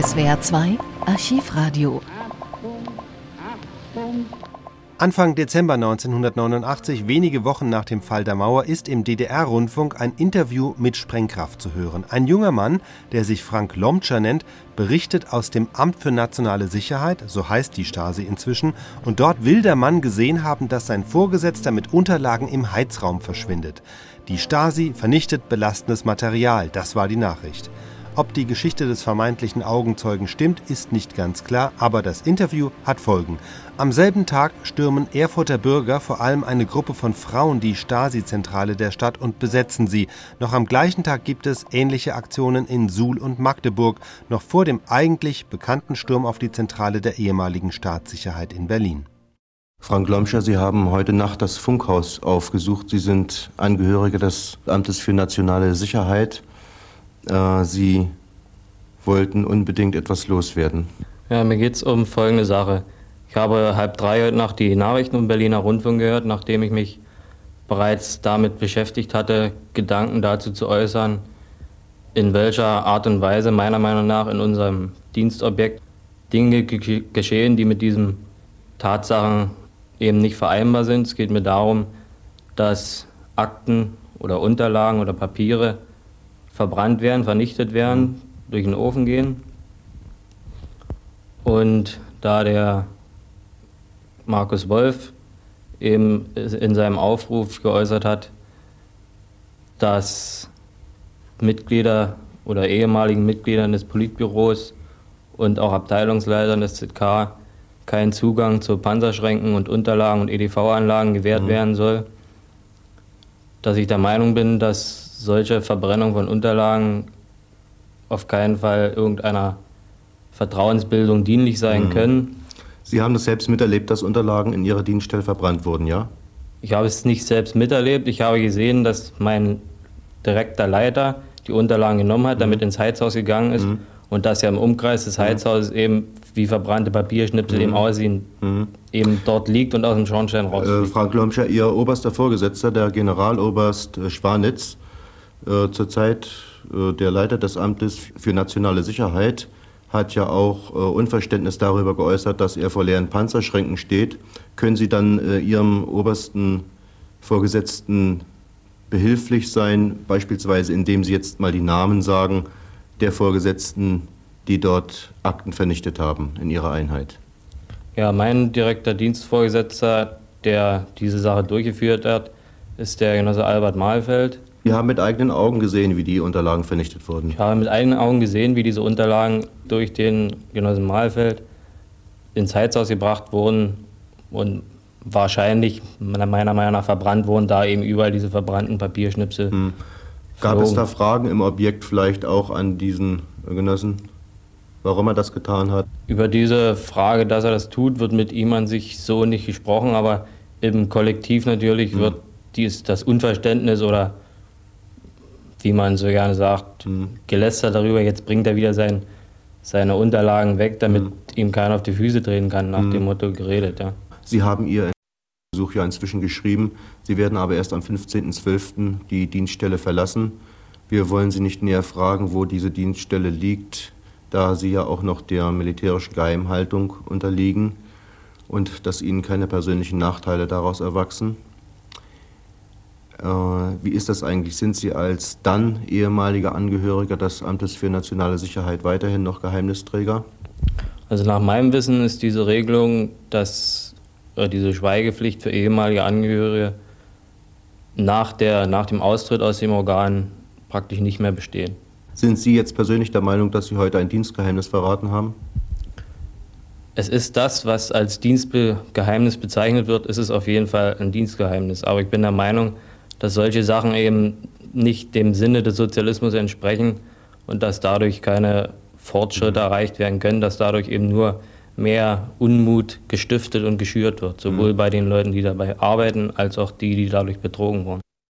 SWR 2 Archivradio. Anfang Dezember 1989, wenige Wochen nach dem Fall der Mauer, ist im DDR-Rundfunk ein Interview mit Sprengkraft zu hören. Ein junger Mann, der sich Frank Lomtscher nennt, berichtet aus dem Amt für nationale Sicherheit, so heißt die Stasi inzwischen, und dort will der Mann gesehen haben, dass sein Vorgesetzter mit Unterlagen im Heizraum verschwindet. Die Stasi vernichtet belastendes Material, das war die Nachricht. Ob die Geschichte des vermeintlichen Augenzeugen stimmt, ist nicht ganz klar, aber das Interview hat Folgen. Am selben Tag stürmen Erfurter Bürger, vor allem eine Gruppe von Frauen, die Stasi-Zentrale der Stadt und besetzen sie. Noch am gleichen Tag gibt es ähnliche Aktionen in Suhl und Magdeburg, noch vor dem eigentlich bekannten Sturm auf die Zentrale der ehemaligen Staatssicherheit in Berlin. Frank Lomscher, Sie haben heute Nacht das Funkhaus aufgesucht. Sie sind Angehörige des Amtes für nationale Sicherheit. Äh, Sie wollten unbedingt etwas loswerden. Ja, mir geht es um folgende Sache. Ich habe halb drei heute Nacht die Nachrichten im Berliner Rundfunk gehört, nachdem ich mich bereits damit beschäftigt hatte, Gedanken dazu zu äußern, in welcher Art und Weise meiner Meinung nach in unserem Dienstobjekt Dinge geschehen, die mit diesen Tatsachen eben nicht vereinbar sind. Es geht mir darum, dass Akten oder Unterlagen oder Papiere verbrannt werden, vernichtet werden, durch den Ofen gehen. Und da der Markus Wolf eben in seinem Aufruf geäußert hat, dass Mitglieder oder ehemaligen Mitgliedern des Politbüros und auch Abteilungsleitern des ZK kein Zugang zu Panzerschränken und Unterlagen und EDV-Anlagen gewährt mhm. werden soll, dass ich der Meinung bin, dass solche Verbrennung von Unterlagen auf keinen Fall irgendeiner Vertrauensbildung dienlich sein mhm. können. Sie haben das selbst miterlebt, dass Unterlagen in Ihrer Dienststelle verbrannt wurden, ja? Ich habe es nicht selbst miterlebt. Ich habe gesehen, dass mein direkter Leiter die Unterlagen genommen hat, damit mhm. ins Heizhaus gegangen ist mhm. und dass ja im Umkreis des mhm. Heizhauses eben wie verbrannte Papierschnipsel eben mhm. aussehen, mhm. eben dort liegt und aus dem Schornstein raus. Äh, Frank Lomscher, Ihr oberster Vorgesetzter, der Generaloberst äh, Schwanitz, äh, zurzeit der Leiter des Amtes für nationale Sicherheit hat ja auch äh, Unverständnis darüber geäußert, dass er vor leeren Panzerschränken steht. Können Sie dann äh, Ihrem obersten Vorgesetzten behilflich sein, beispielsweise indem Sie jetzt mal die Namen sagen der Vorgesetzten, die dort Akten vernichtet haben in Ihrer Einheit? Ja, mein direkter Dienstvorgesetzter, der diese Sache durchgeführt hat, ist der Genosse Albert Mahlfeld. Sie haben mit eigenen Augen gesehen, wie die Unterlagen vernichtet wurden. Ich habe mit eigenen Augen gesehen, wie diese Unterlagen durch den Genossen Mahlfeld ins Heizhaus gebracht wurden und wahrscheinlich meiner Meinung nach verbrannt wurden, da eben überall diese verbrannten Papierschnipsel. Hm. Gab flogen. es da Fragen im Objekt vielleicht auch an diesen Genossen, warum er das getan hat? Über diese Frage, dass er das tut, wird mit ihm an sich so nicht gesprochen, aber im Kollektiv natürlich hm. wird dies, das Unverständnis oder wie man so gerne sagt, mhm. gelästert darüber, jetzt bringt er wieder sein, seine Unterlagen weg, damit mhm. ihm keiner auf die Füße treten kann, nach mhm. dem Motto geredet. Ja. Sie haben Ihr Besuch ja inzwischen geschrieben. Sie werden aber erst am 15.12. die Dienststelle verlassen. Wir wollen Sie nicht näher fragen, wo diese Dienststelle liegt, da Sie ja auch noch der militärischen Geheimhaltung unterliegen und dass Ihnen keine persönlichen Nachteile daraus erwachsen. Äh, wie ist das eigentlich? Sind Sie als dann ehemaliger Angehöriger des Amtes für nationale Sicherheit weiterhin noch Geheimnisträger? Also nach meinem Wissen ist diese Regelung, dass äh, diese Schweigepflicht für ehemalige Angehörige nach, der, nach dem Austritt aus dem Organ praktisch nicht mehr bestehen. Sind Sie jetzt persönlich der Meinung, dass Sie heute ein Dienstgeheimnis verraten haben? Es ist das, was als Dienstgeheimnis bezeichnet wird, ist es auf jeden Fall ein Dienstgeheimnis. Aber ich bin der Meinung, dass solche Sachen eben nicht dem Sinne des Sozialismus entsprechen und dass dadurch keine Fortschritte erreicht werden können, dass dadurch eben nur mehr Unmut gestiftet und geschürt wird, sowohl mhm. bei den Leuten, die dabei arbeiten, als auch die, die dadurch betrogen wurden.